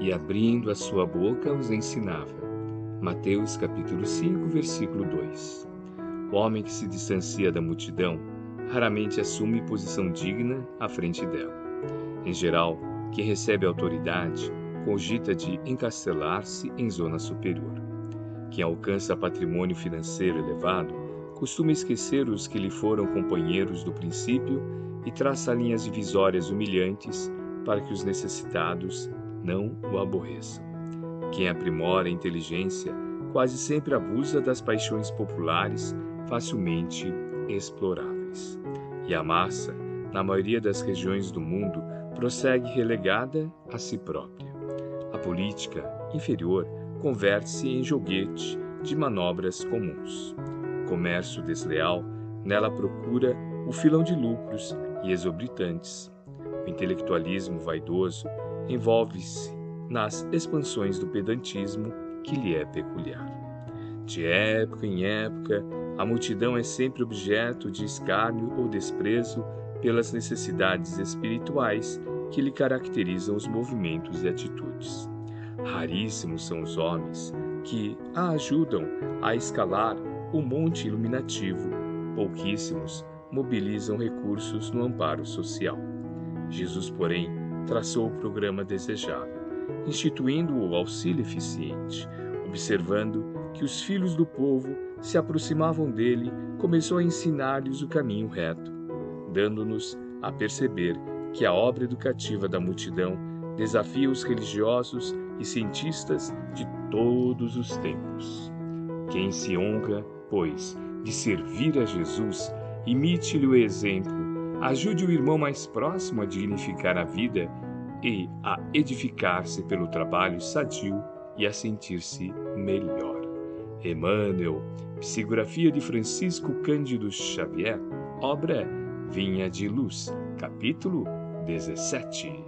e abrindo a sua boca os ensinava. Mateus capítulo 5, versículo 2. O homem que se distancia da multidão raramente assume posição digna à frente dela. Em geral, quem recebe autoridade cogita de encastelar-se em zona superior. Quem alcança patrimônio financeiro elevado costuma esquecer os que lhe foram companheiros do princípio e traça linhas divisórias humilhantes para que os necessitados não o aborreçam. Quem aprimora a inteligência quase sempre abusa das paixões populares facilmente exploráveis. E a massa, na maioria das regiões do mundo, prossegue relegada a si própria. A política inferior converte-se em joguete de manobras comuns. O comércio desleal nela procura o filão de lucros e exorbitantes. O intelectualismo vaidoso envolve-se nas expansões do pedantismo que lhe é peculiar. De época em época, a multidão é sempre objeto de escárnio ou desprezo pelas necessidades espirituais que lhe caracterizam os movimentos e atitudes. Raríssimos são os homens que a ajudam a escalar o monte iluminativo, pouquíssimos mobilizam recursos no amparo social. Jesus, porém, traçou o programa desejável, instituindo o auxílio eficiente, observando que os filhos do povo se aproximavam dele, começou a ensinar-lhes o caminho reto, dando-nos a perceber que a obra educativa da multidão desafia os religiosos e cientistas de todos os tempos. Quem se honra, pois, de servir a Jesus, imite-lhe o exemplo, ajude o irmão mais próximo a dignificar a vida e a edificar-se pelo trabalho sadio e a sentir-se melhor. Emmanuel, psicografia de Francisco Cândido Xavier, obra Vinha de Luz, capítulo 17.